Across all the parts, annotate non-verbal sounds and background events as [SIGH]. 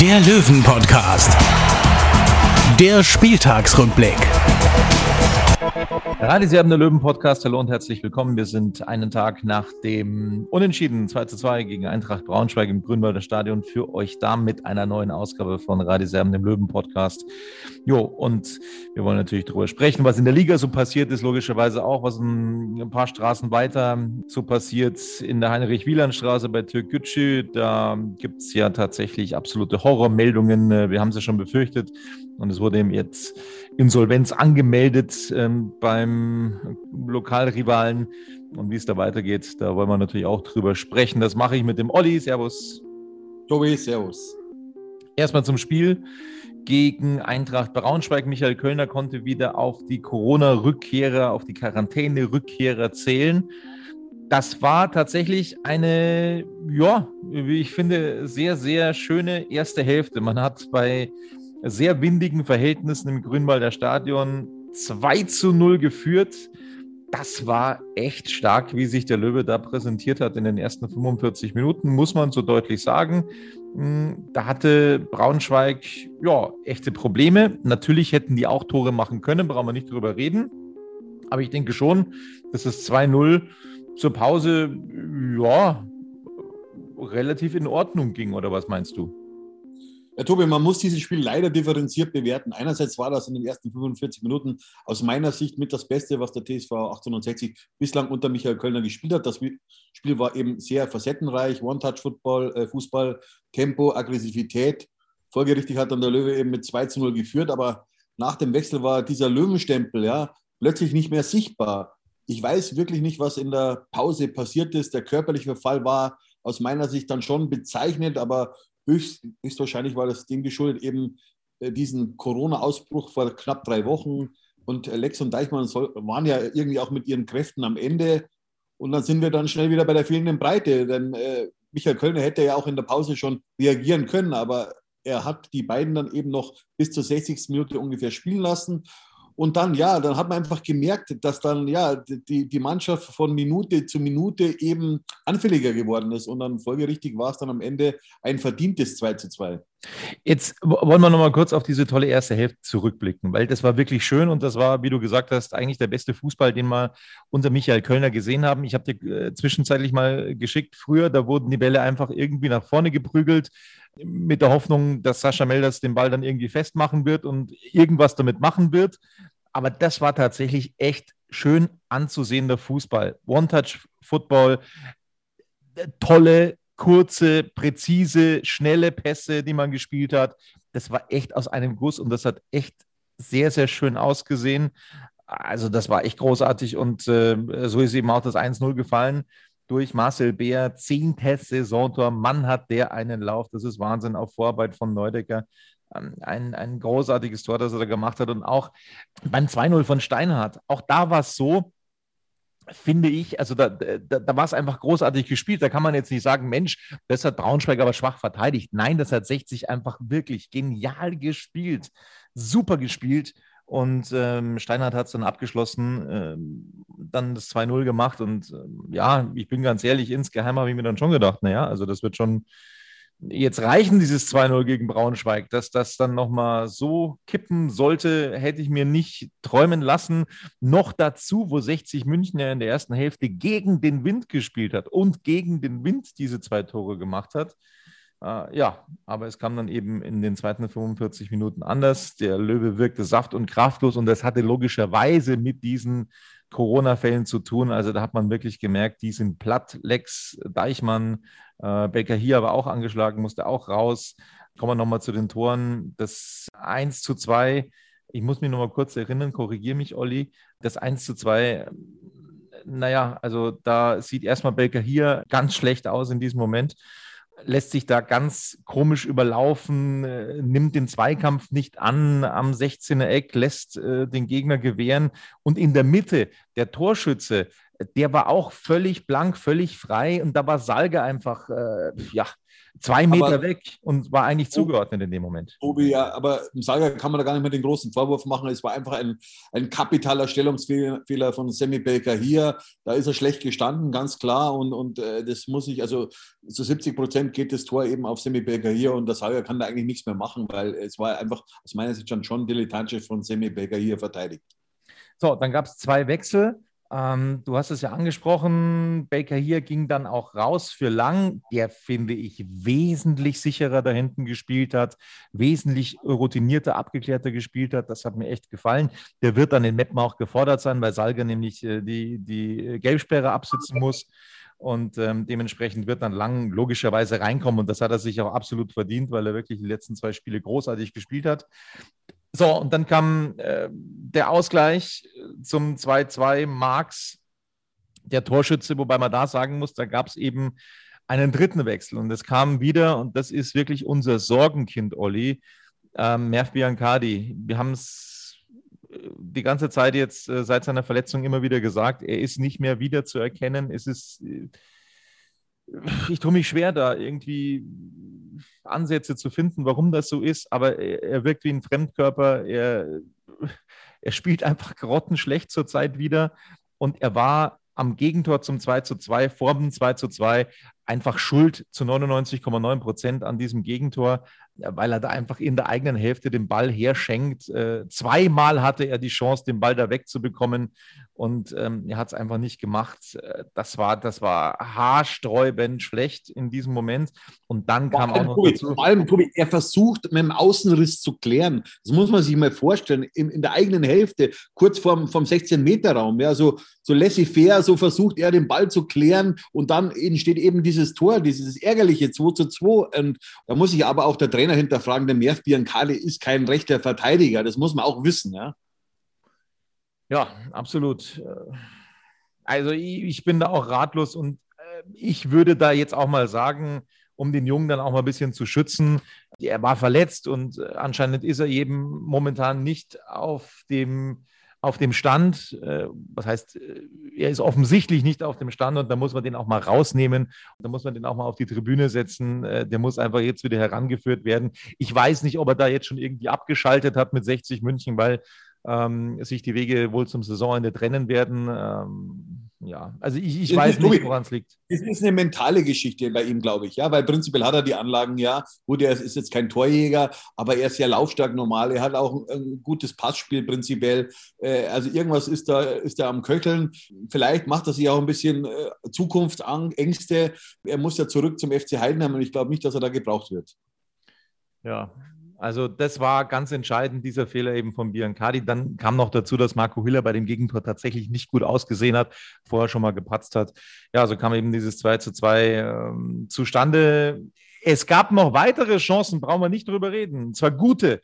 der Löwen-Podcast. Der Spieltagsrückblick. Radio Sie haben Löwen-Podcast. Hallo und herzlich willkommen. Wir sind einen Tag nach dem Unentschieden 2 zu 2 gegen Eintracht Braunschweig im Grünwalder Stadion für euch da mit einer neuen Ausgabe von Radio Serben, dem Löwen-Podcast. Jo, und wir wollen natürlich darüber sprechen, was in der Liga so passiert ist, logischerweise auch, was ein paar Straßen weiter so passiert in der Heinrich-Wieland-Straße bei Türkgücü. Da gibt es ja tatsächlich absolute Horrormeldungen. Wir haben sie schon befürchtet. Und es wurde eben jetzt Insolvenz angemeldet ähm, beim Lokalrivalen. Und wie es da weitergeht, da wollen wir natürlich auch drüber sprechen. Das mache ich mit dem Olli. Servus. Tobi, servus. Erstmal zum Spiel gegen Eintracht Braunschweig. Michael Kölner konnte wieder auf die Corona-Rückkehrer, auf die Quarantäne-Rückkehrer zählen. Das war tatsächlich eine, ja, wie ich finde, sehr, sehr schöne erste Hälfte. Man hat bei sehr windigen Verhältnissen im Grünwalder Stadion 2 zu 0 geführt. Das war echt stark, wie sich der Löwe da präsentiert hat in den ersten 45 Minuten, muss man so deutlich sagen. Hm, da hatte Braunschweig ja echte Probleme. Natürlich hätten die auch Tore machen können, brauchen wir nicht drüber reden. Aber ich denke schon, dass es 2-0 zur Pause ja relativ in Ordnung ging, oder was meinst du? Ja, Tobi, man muss dieses Spiel leider differenziert bewerten. Einerseits war das in den ersten 45 Minuten aus meiner Sicht mit das Beste, was der TSV 1860 bislang unter Michael Kölner gespielt hat. Das Spiel war eben sehr facettenreich, One-Touch-Football, äh, Fußball, Tempo, Aggressivität. Folgerichtig hat dann der Löwe eben mit 2 zu 0 geführt, aber nach dem Wechsel war dieser Löwenstempel ja plötzlich nicht mehr sichtbar. Ich weiß wirklich nicht, was in der Pause passiert ist. Der körperliche Verfall war aus meiner Sicht dann schon bezeichnend, aber höchst, höchstwahrscheinlich war das dem geschuldet, eben äh, diesen Corona-Ausbruch vor knapp drei Wochen. Und Lex und Deichmann soll, waren ja irgendwie auch mit ihren Kräften am Ende. Und dann sind wir dann schnell wieder bei der fehlenden Breite. Denn äh, Michael Kölner hätte ja auch in der Pause schon reagieren können, aber er hat die beiden dann eben noch bis zur 60. Minute ungefähr spielen lassen. Und dann, ja, dann hat man einfach gemerkt, dass dann, ja, die, die Mannschaft von Minute zu Minute eben anfälliger geworden ist. Und dann folgerichtig war es dann am Ende ein verdientes 2 zu 2. Jetzt wollen wir nochmal kurz auf diese tolle erste Hälfte zurückblicken, weil das war wirklich schön und das war, wie du gesagt hast, eigentlich der beste Fußball, den wir unter Michael Kölner gesehen haben. Ich habe dir äh, zwischenzeitlich mal geschickt, früher, da wurden die Bälle einfach irgendwie nach vorne geprügelt mit der Hoffnung, dass Sascha Melders den Ball dann irgendwie festmachen wird und irgendwas damit machen wird. Aber das war tatsächlich echt schön anzusehender Fußball. One-Touch-Football, tolle, kurze, präzise, schnelle Pässe, die man gespielt hat. Das war echt aus einem Guss und das hat echt sehr, sehr schön ausgesehen. Also das war echt großartig und äh, so ist eben auch das 1-0 gefallen durch Marcel Beer. Zehntes Saisontor. Mann hat der einen Lauf. Das ist Wahnsinn auf Vorarbeit von Neudecker. Ähm, ein, ein großartiges Tor, das er da gemacht hat. Und auch beim 2-0 von Steinhardt, auch da war es so, finde ich, also da, da, da war es einfach großartig gespielt. Da kann man jetzt nicht sagen, Mensch, das hat Braunschweig aber schwach verteidigt. Nein, das hat 60 einfach wirklich genial gespielt. Super gespielt. Und ähm, Steinhardt hat es dann abgeschlossen, ähm, dann das 2-0 gemacht. Und ähm, ja, ich bin ganz ehrlich, insgeheim habe ich mir dann schon gedacht, naja, also das wird schon jetzt reichen, dieses 2-0 gegen Braunschweig. Dass das dann nochmal so kippen sollte, hätte ich mir nicht träumen lassen. Noch dazu, wo 60 München ja in der ersten Hälfte gegen den Wind gespielt hat und gegen den Wind diese zwei Tore gemacht hat. Äh, ja, aber es kam dann eben in den zweiten 45 Minuten anders. Der Löwe wirkte saft- und kraftlos und das hatte logischerweise mit diesen Corona-Fällen zu tun. Also da hat man wirklich gemerkt, die sind platt. Lex, Deichmann, äh, Becker hier aber auch angeschlagen, musste auch raus. Kommen wir nochmal zu den Toren. Das 1 zu 2, ich muss mich nochmal kurz erinnern, korrigiere mich, Olli. Das 1 zu 2, naja, also da sieht erstmal Belker hier ganz schlecht aus in diesem Moment lässt sich da ganz komisch überlaufen, äh, nimmt den Zweikampf nicht an am 16er Eck, lässt äh, den Gegner gewähren. Und in der Mitte, der Torschütze, der war auch völlig blank, völlig frei. Und da war Salge einfach, äh, ja, zwei Meter aber, weg und war eigentlich zugeordnet in dem Moment. Tobi, ja, aber im Saga kann man da gar nicht mehr den großen Vorwurf machen. Es war einfach ein, ein kapitaler Stellungsfehler von Sammy Baker hier. Da ist er schlecht gestanden, ganz klar. Und, und äh, das muss ich, also zu 70 Prozent geht das Tor eben auf Sammy Baker hier und der Saga kann da eigentlich nichts mehr machen, weil es war einfach aus meiner Sicht schon, schon dilettantisch von Sammy Baker hier verteidigt. So, dann gab es zwei Wechsel. Ähm, du hast es ja angesprochen, Baker hier ging dann auch raus für Lang, der, finde ich, wesentlich sicherer da hinten gespielt hat, wesentlich routinierter, abgeklärter gespielt hat. Das hat mir echt gefallen. Der wird dann in Meppen auch gefordert sein, weil Salger nämlich äh, die, die Gelbsperre absitzen muss. Und ähm, dementsprechend wird dann Lang logischerweise reinkommen. Und das hat er sich auch absolut verdient, weil er wirklich die letzten zwei Spiele großartig gespielt hat. So, und dann kam äh, der Ausgleich zum 2-2 Marx, der Torschütze, wobei man da sagen muss, da gab es eben einen dritten Wechsel und es kam wieder, und das ist wirklich unser Sorgenkind, Olli, ähm, Merv Biancardi. Wir haben es äh, die ganze Zeit jetzt äh, seit seiner Verletzung immer wieder gesagt, er ist nicht mehr wiederzuerkennen. Es ist, äh, ich tue mich schwer, da irgendwie Ansätze zu finden, warum das so ist, aber er, wirkt wie ein Fremdkörper. Er, er spielt einfach grottenschlecht zurzeit wieder und er war am Gegentor zum 2 zu 2, vor dem 2 zu 2, einfach schuld zu 99,9 Prozent an diesem Gegentor, weil er da einfach in der eigenen Hälfte den Ball herschenkt. Äh, zweimal hatte er die Chance, den Ball da wegzubekommen und ähm, er hat es einfach nicht gemacht. Äh, das war, das war haarsträubend schlecht in diesem Moment. Und dann kam allem, auch noch Tobi, dazu. Vor allem, Tobi, er versucht mit dem Außenriss zu klären. Das muss man sich mal vorstellen. In, in der eigenen Hälfte, kurz vorm, vom 16-Meter-Raum, ja, so, so laissez-faire, so versucht er den Ball zu klären und dann entsteht eben diese dieses Tor, dieses ärgerliche 2 zu 2. Und da muss ich aber auch der Trainer hinterfragen, der Merv Biancali ist kein rechter Verteidiger. Das muss man auch wissen. Ja, ja absolut. Also ich bin da auch ratlos und äh, ich würde da jetzt auch mal sagen, um den Jungen dann auch mal ein bisschen zu schützen. Er war verletzt und äh, anscheinend ist er eben momentan nicht auf dem auf dem Stand. Äh, was heißt, er ist offensichtlich nicht auf dem Stand und da muss man den auch mal rausnehmen. Da muss man den auch mal auf die Tribüne setzen. Der muss einfach jetzt wieder herangeführt werden. Ich weiß nicht, ob er da jetzt schon irgendwie abgeschaltet hat mit 60 München, weil ähm, sich die Wege wohl zum Saisonende trennen werden. Ähm, ja, also ich, ich weiß nicht, woran es liegt. Es ist eine mentale Geschichte bei ihm, glaube ich, ja, weil prinzipiell hat er die Anlagen, ja. Gut, er ist jetzt kein Torjäger, aber er ist sehr laufstark normal. Er hat auch ein, ein gutes Passspiel prinzipiell. Äh, also irgendwas ist da, ist da am Köcheln. Vielleicht macht er sich auch ein bisschen äh, Zukunftsängste. Er muss ja zurück zum FC Heidenheim und ich glaube nicht, dass er da gebraucht wird. Ja, also das war ganz entscheidend, dieser Fehler eben von Biancardi. Dann kam noch dazu, dass Marco Hiller bei dem Gegentor tatsächlich nicht gut ausgesehen hat, vorher schon mal gepatzt hat. Ja, so kam eben dieses 2 zu 2 ähm, zustande. Es gab noch weitere Chancen, brauchen wir nicht drüber reden. Und zwar gute.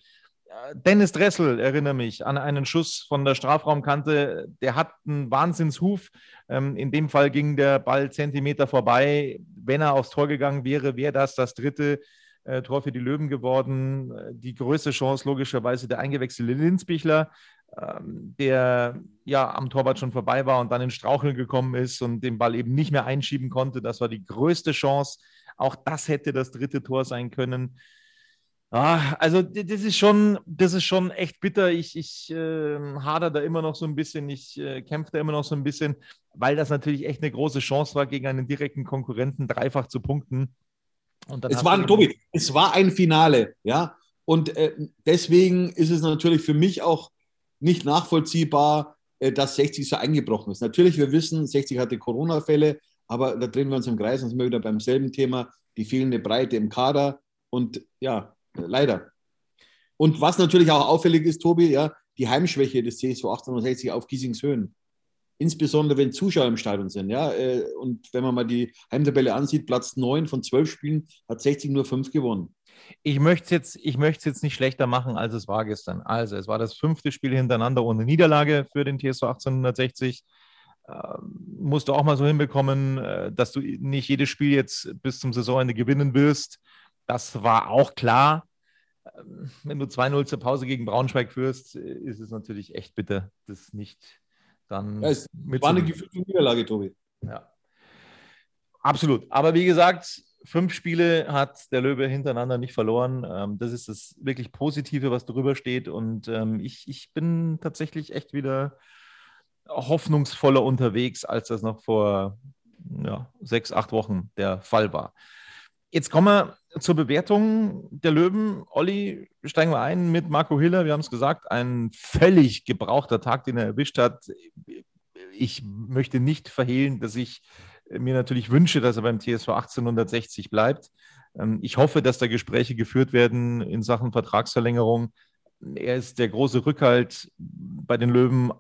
Dennis Dressel, erinnere mich an einen Schuss von der Strafraumkante. Der hat einen Wahnsinnshuf. Ähm, in dem Fall ging der Ball Zentimeter vorbei. Wenn er aufs Tor gegangen wäre, wäre das das dritte äh, Tor für die Löwen geworden. Die größte Chance logischerweise der eingewechselte Linsbichler, ähm, der ja am Torwart schon vorbei war und dann in Straucheln gekommen ist und den Ball eben nicht mehr einschieben konnte. Das war die größte Chance. Auch das hätte das dritte Tor sein können. Ah, also das ist schon, das ist schon echt bitter. Ich, ich äh, hader da immer noch so ein bisschen, ich äh, kämpfe da immer noch so ein bisschen, weil das natürlich echt eine große Chance war, gegen einen direkten Konkurrenten dreifach zu punkten es war, Tobi, es war ein Finale, ja. Und äh, deswegen ist es natürlich für mich auch nicht nachvollziehbar, äh, dass 60 so eingebrochen ist. Natürlich, wir wissen, 60 hatte Corona-Fälle, aber da drehen wir uns im Kreis und sind wir wieder beim selben Thema, die fehlende Breite im Kader. Und ja, leider. Und was natürlich auch auffällig ist, Tobi, ja, die Heimschwäche des CSV 1860 auf Giesingshöhen insbesondere wenn Zuschauer im Stadion sind. Ja? Äh, und wenn man mal die Heimtabelle ansieht, Platz 9 von 12 Spielen hat 60 nur 5 gewonnen. Ich möchte es jetzt, jetzt nicht schlechter machen, als es war gestern. Also, es war das fünfte Spiel hintereinander ohne Niederlage für den TSV 1860. Ähm, musst du auch mal so hinbekommen, äh, dass du nicht jedes Spiel jetzt bis zum Saisonende gewinnen wirst. Das war auch klar. Ähm, wenn du 2-0 zur Pause gegen Braunschweig führst, ist es natürlich echt bitter, das nicht dann. Ja, es war eine gefühlte Niederlage, Tobi. Ja. Absolut. Aber wie gesagt, fünf Spiele hat der Löwe hintereinander nicht verloren. Ähm, das ist das wirklich Positive, was drüber steht. Und ich, ich bin tatsächlich echt wieder hoffnungsvoller unterwegs, als das noch vor ja, sechs, acht Wochen der Fall war. Jetzt kommen wir zur Bewertung der Löwen. Olli, steigen wir ein mit Marco Hiller. Wir haben es gesagt, ein völlig gebrauchter Tag, den er erwischt hat. Ich möchte nicht verhehlen, dass ich mir natürlich wünsche, dass er beim TSV 1860 bleibt. Ähm, ich hoffe, dass da Gespräche geführt werden in Sachen Vertragsverlängerung. Er ist der große Rückhalt bei den Löwen,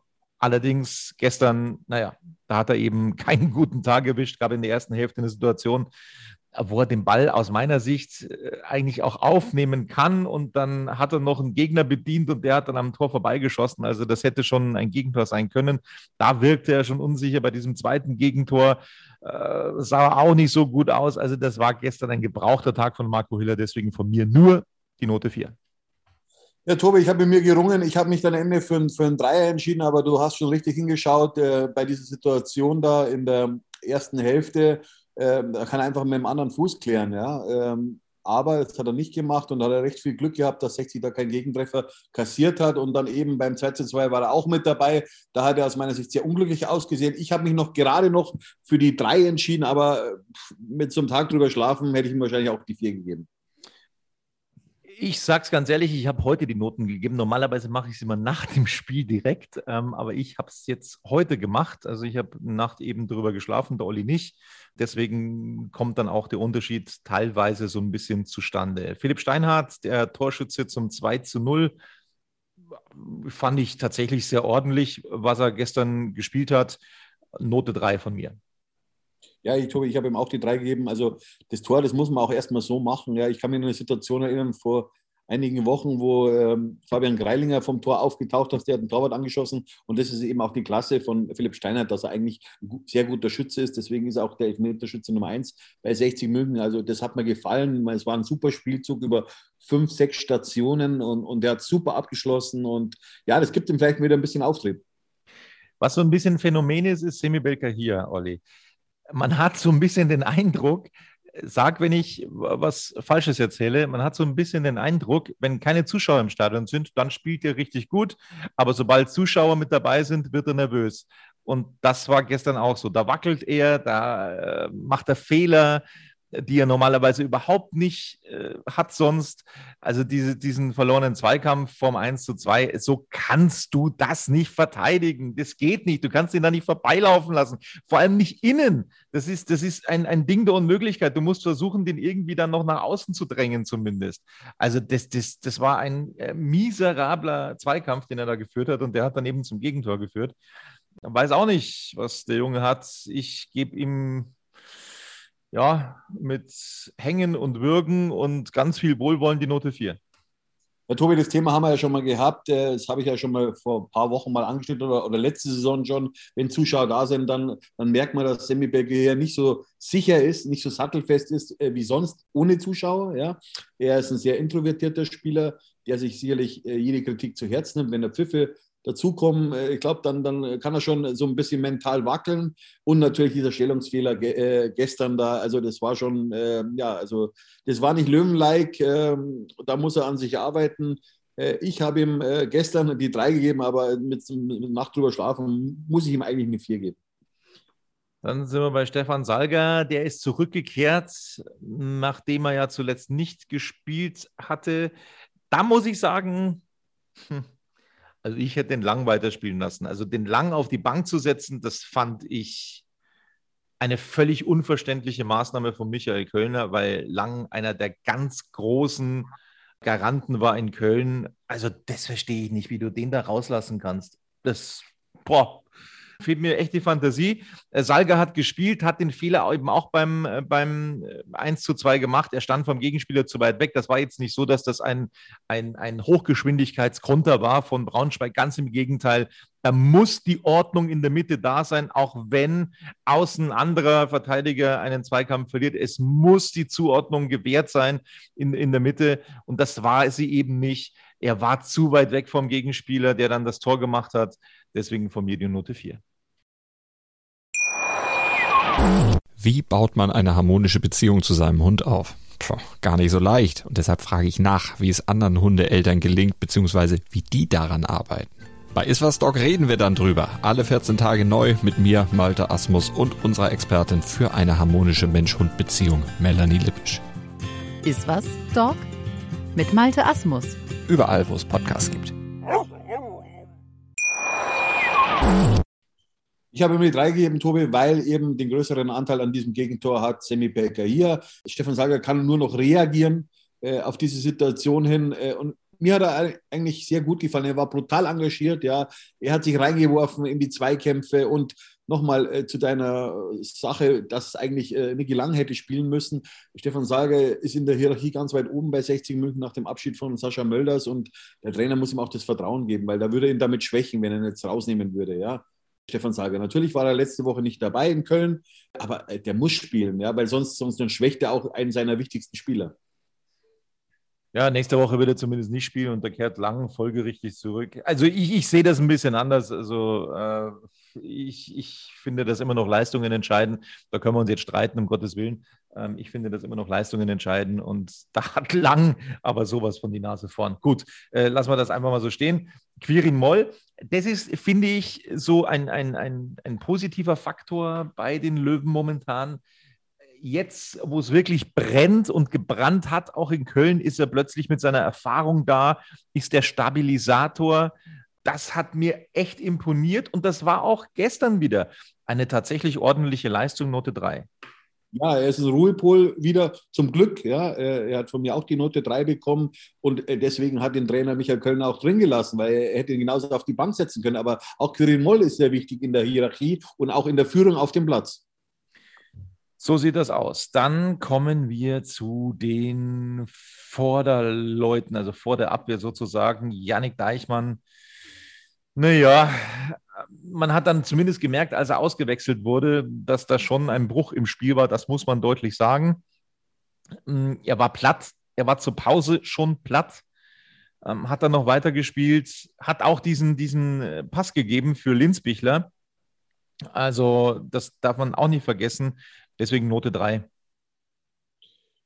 Allerdings gestern, naja, da hat er eben keinen guten Tag erwischt, gab in der ersten Hälfte eine Situation, wo er den Ball aus meiner Sicht äh, eigentlich auch aufnehmen kann und dann hat er noch einen Gegner bedient und der hat dann am Tor vorbeigeschossen. Also das hätte schon ein Gegentor sein können. Da wirkte er schon unsicher bei diesem zweiten Gegentor. Äh, sah auch nicht so gut aus. Also das war gestern ein gebrauchter Tag von Marco Hiller, deswegen von mir nur die Note 4. Ja, Tobi, ich habe mit mir gerungen. Ich habe mich dann am Ende für, ein, für einen Dreier entschieden, aber du hast schon richtig hingeschaut äh, bei dieser Situation da in der ersten Hälfte. Äh, da kann er einfach mit dem anderen Fuß klären. Ja? Ähm, aber das hat er nicht gemacht und hat er recht viel Glück gehabt, dass 60 da keinen Gegentreffer kassiert hat. Und dann eben beim 2 zu 2 war er auch mit dabei. Da hat er aus meiner Sicht sehr unglücklich ausgesehen. Ich habe mich noch gerade noch für die 3 entschieden, aber mit so einem Tag drüber schlafen hätte ich ihm wahrscheinlich auch die 4 gegeben. Ich sag's ganz ehrlich, ich habe heute die Noten gegeben. Normalerweise mache ich es immer nach dem Spiel direkt, ähm, aber ich habe es jetzt heute gemacht. Also ich habe Nacht eben drüber geschlafen, der Olli nicht. Deswegen kommt dann auch der Unterschied teilweise so ein bisschen zustande. Philipp Steinhardt, der Torschütze zum 2 zu 0, fand ich tatsächlich sehr ordentlich, was er gestern gespielt hat. Note 3 von mir. Ja, ich, Tobi, ich habe ihm auch die drei gegeben. Also das Tor, das muss man auch erstmal so machen. Ja, ich kann mich an eine Situation erinnern vor einigen Wochen, wo ähm, Fabian Greilinger vom Tor aufgetaucht ist, der hat den Torwart angeschossen. Und das ist eben auch die Klasse von Philipp Steinert, dass er eigentlich ein sehr guter Schütze ist. Deswegen ist er auch der Elfmeterschütze Nummer eins bei 60 München. Also das hat mir gefallen. Es war ein super Spielzug über fünf, sechs Stationen und, und der hat super abgeschlossen. Und ja, das gibt ihm vielleicht wieder ein bisschen Auftrieb. Was so ein bisschen Phänomen ist, ist Semi Belka hier, Olli man hat so ein bisschen den Eindruck, sag, wenn ich was Falsches erzähle, man hat so ein bisschen den Eindruck, wenn keine Zuschauer im Stadion sind, dann spielt er richtig gut. Aber sobald Zuschauer mit dabei sind, wird er nervös. Und das war gestern auch so. Da wackelt er, da äh, macht er Fehler, die er normalerweise überhaupt nicht äh, hat sonst. Also diese, diesen verlorenen Zweikampf vom 1 zu 2, so kannst du das nicht verteidigen. Das geht nicht. Du kannst ihn da nicht vorbeilaufen lassen. Vor allem nicht innen. Das ist, das ist ein, ein Ding der Unmöglichkeit. Du musst versuchen, den irgendwie dann noch nach außen zu drängen, zumindest. Also das, das, das war ein äh, miserabler Zweikampf, den er da geführt hat und der hat dann eben zum Gegentor geführt. Weiß auch nicht, was der Junge hat. Ich gebe ihm ja, mit Hängen und Würgen und ganz viel Wohlwollen die Note 4. Ja, Tobi, das Thema haben wir ja schon mal gehabt. Äh, das habe ich ja schon mal vor ein paar Wochen mal angeschnitten oder, oder letzte Saison schon. Wenn Zuschauer da sind, dann, dann merkt man, dass Sammy Berger hier nicht so sicher ist, nicht so sattelfest ist äh, wie sonst ohne Zuschauer. Ja? Er ist ein sehr introvertierter Spieler, der sich sicherlich äh, jede Kritik zu Herzen nimmt. Wenn er Pfiffe dazukommen, äh, ich glaube, dann, dann kann er schon so ein bisschen mental wackeln. Und natürlich dieser Stellungsfehler ge äh, gestern da, also das war schon, äh, ja, also das war nicht Löwen-like, äh, da muss er an sich arbeiten. Äh, ich habe ihm äh, gestern die drei gegeben, aber mit, mit Nacht drüber schlafen muss ich ihm eigentlich eine vier geben. Dann sind wir bei Stefan Salger, der ist zurückgekehrt, nachdem er ja zuletzt nicht gespielt hatte. Da muss ich sagen, hm, also ich hätte den Lang weiterspielen lassen. Also den Lang auf die Bank zu setzen, das fand ich eine völlig unverständliche Maßnahme von Michael Kölner, weil Lang einer der ganz großen Garanten war in Köln. Also das verstehe ich nicht, wie du den da rauslassen kannst. Das, boah, fehlt mir echt die Fantasie. Äh, Salga hat gespielt, hat den Fehler eben auch beim, äh, beim 1 zu 2 gemacht. Er stand vom Gegenspieler zu weit weg. Das war jetzt nicht so, dass das ein, ein, ein Hochgeschwindigkeitskonter war von Braunschweig. Ganz im Gegenteil. Da muss die Ordnung in der Mitte da sein, auch wenn außen anderer Verteidiger einen Zweikampf verliert. Es muss die Zuordnung gewährt sein in, in der Mitte. Und das war sie eben nicht. Er war zu weit weg vom Gegenspieler, der dann das Tor gemacht hat. Deswegen von mir die Note 4. Wie baut man eine harmonische Beziehung zu seinem Hund auf? Puh, gar nicht so leicht. Und deshalb frage ich nach, wie es anderen Hundeeltern gelingt, beziehungsweise wie die daran arbeiten. Bei Iswas Dog reden wir dann drüber. Alle 14 Tage neu mit mir, Malte Asmus und unserer Expertin für eine harmonische Mensch-Hund-Beziehung, Melanie Lippisch. Iswas Dog mit Malte Asmus. Überall, wo es Podcasts gibt. Ich habe ihm die drei gegeben, Tobi, weil eben den größeren Anteil an diesem Gegentor hat Semi Baker hier. Stefan Sager kann nur noch reagieren äh, auf diese Situation hin. Äh, und mir hat er eigentlich sehr gut gefallen. Er war brutal engagiert, ja. Er hat sich reingeworfen in die Zweikämpfe und nochmal äh, zu deiner Sache, dass eigentlich äh, Niki Lang hätte spielen müssen. Stefan Sager ist in der Hierarchie ganz weit oben bei 60 Minuten nach dem Abschied von Sascha Mölders und der Trainer muss ihm auch das Vertrauen geben, weil da würde ihn damit schwächen, wenn er ihn jetzt rausnehmen würde, ja. Stefan Sager. Natürlich war er letzte Woche nicht dabei in Köln, aber äh, der muss spielen, ja, weil sonst, sonst schwächt er auch einen seiner wichtigsten Spieler. Ja, nächste Woche wird er zumindest nicht spielen und der kehrt lang folgerichtig zurück. Also ich, ich sehe das ein bisschen anders. Also äh, ich, ich finde, dass immer noch Leistungen entscheiden. Da können wir uns jetzt streiten, um Gottes Willen. Ähm, ich finde, dass immer noch Leistungen entscheiden und [LAUGHS] da hat lang aber sowas von die Nase vorn. Gut, äh, lassen wir das einfach mal so stehen. Quirin Moll, das ist, finde ich, so ein, ein, ein, ein positiver Faktor bei den Löwen momentan jetzt, wo es wirklich brennt und gebrannt hat, auch in Köln, ist er plötzlich mit seiner Erfahrung da, ist der Stabilisator. Das hat mir echt imponiert und das war auch gestern wieder eine tatsächlich ordentliche Leistung, Note 3. Ja, er ist ein Ruhepol wieder, zum Glück. Ja, er hat von mir auch die Note 3 bekommen und äh, deswegen hat den Trainer Michael Kölner auch drin gelassen, weil er hätte ihn genauso auf die Bank setzen können. Aber auch Quirin Moll ist sehr wichtig in der Hierarchie und auch in der Führung auf dem Platz. So sieht das aus. Dann kommen wir zu den Vorderleuten, also vor der Abwehr sozusagen. Yannick Deichmann. Naja, man hat dann zumindest gemerkt, als er ausgewechselt wurde, dass da schon ein Bruch im Spiel war. Das muss man deutlich sagen. Mm, er war platt. Er war zur Pause schon platt. Ähm, hat dann noch weitergespielt. Hat auch diesen, diesen äh, Pass gegeben für Linzbichler. Also, das darf man auch nicht vergessen. Deswegen Note 3.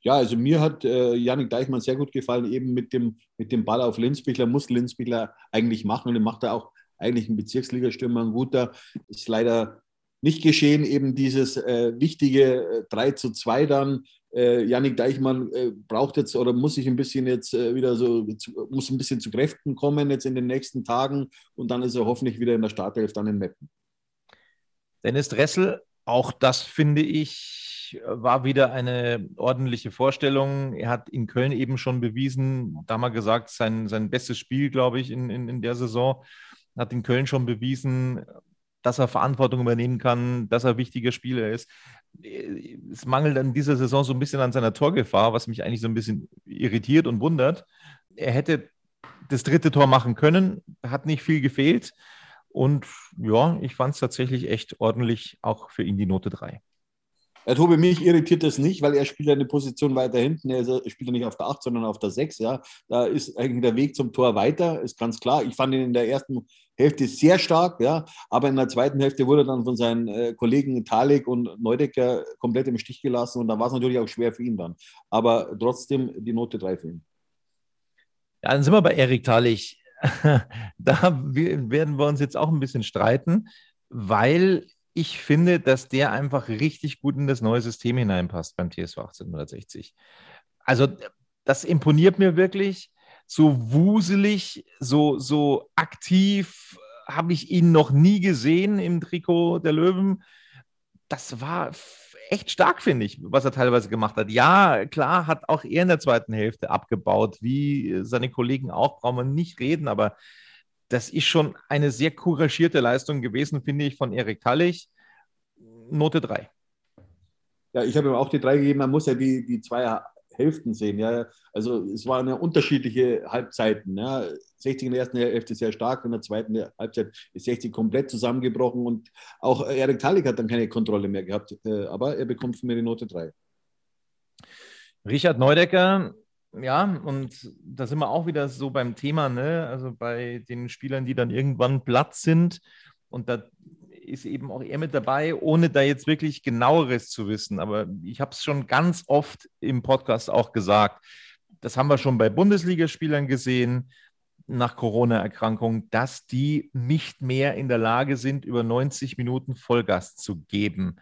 Ja, also mir hat äh, Janik Deichmann sehr gut gefallen, eben mit dem, mit dem Ball auf Linzbichler, muss Linzbichler eigentlich machen und den macht er auch eigentlich ein Bezirksligastürmer, ein guter. Ist leider nicht geschehen, eben dieses äh, wichtige 3 äh, zu 2 dann. Äh, Janik Deichmann äh, braucht jetzt oder muss sich ein bisschen jetzt äh, wieder so, muss ein bisschen zu Kräften kommen jetzt in den nächsten Tagen und dann ist er hoffentlich wieder in der Startelf dann in Meppen. Dennis Dressel auch das finde ich war wieder eine ordentliche Vorstellung. Er hat in Köln eben schon bewiesen, da mal gesagt, sein, sein bestes Spiel, glaube ich, in, in, in der Saison. Hat in Köln schon bewiesen, dass er Verantwortung übernehmen kann, dass er wichtiger Spieler ist. Es mangelt an dieser Saison so ein bisschen an seiner Torgefahr, was mich eigentlich so ein bisschen irritiert und wundert. Er hätte das dritte Tor machen können, hat nicht viel gefehlt. Und ja, ich fand es tatsächlich echt ordentlich, auch für ihn die Note 3. Herr Tobi, mich irritiert das nicht, weil er spielt eine Position weiter hinten. Er spielt ja nicht auf der 8, sondern auf der 6. Ja. Da ist eigentlich der Weg zum Tor weiter, ist ganz klar. Ich fand ihn in der ersten Hälfte sehr stark, ja, aber in der zweiten Hälfte wurde er dann von seinen äh, Kollegen Talik und Neudecker komplett im Stich gelassen und da war es natürlich auch schwer für ihn dann. Aber trotzdem die Note 3 für ihn. Ja, dann sind wir bei Erik Thalich. [LAUGHS] da werden wir uns jetzt auch ein bisschen streiten, weil ich finde, dass der einfach richtig gut in das neue System hineinpasst beim TSV 1860. Also das imponiert mir wirklich. So wuselig, so, so aktiv habe ich ihn noch nie gesehen im Trikot der Löwen. Das war echt stark, finde ich, was er teilweise gemacht hat. Ja, klar, hat auch er in der zweiten Hälfte abgebaut, wie seine Kollegen auch, brauchen wir nicht reden, aber das ist schon eine sehr couragierte Leistung gewesen, finde ich, von Erik Tallich. Note 3. Ja, ich habe ihm auch die drei gegeben. Man muss ja die, die zwei Hälften sehen. Ja. Also es waren ja unterschiedliche Halbzeiten. Ja. 60 in der ersten Hälfte sehr stark, in der zweiten Halbzeit ist 60 komplett zusammengebrochen und auch Erik Talik hat dann keine Kontrolle mehr gehabt. Äh, aber er bekommt von mir die Note 3. Richard Neudecker, ja, und da sind wir auch wieder so beim Thema, ne? Also bei den Spielern, die dann irgendwann platt sind. Und da ist eben auch er mit dabei, ohne da jetzt wirklich genaueres zu wissen. Aber ich habe es schon ganz oft im Podcast auch gesagt. Das haben wir schon bei Bundesligaspielern gesehen nach Corona-Erkrankung, dass die nicht mehr in der Lage sind, über 90 Minuten Vollgas zu geben.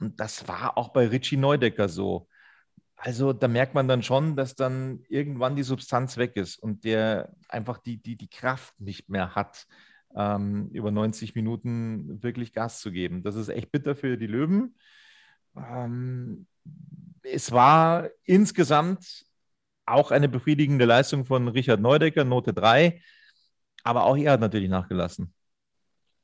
Und das war auch bei Richie Neudecker so. Also da merkt man dann schon, dass dann irgendwann die Substanz weg ist und der einfach die, die, die Kraft nicht mehr hat ähm, über 90 Minuten wirklich Gas zu geben. Das ist echt bitter für die Löwen. Ähm, es war insgesamt auch eine befriedigende Leistung von Richard Neudecker, Note 3, aber auch er hat natürlich nachgelassen.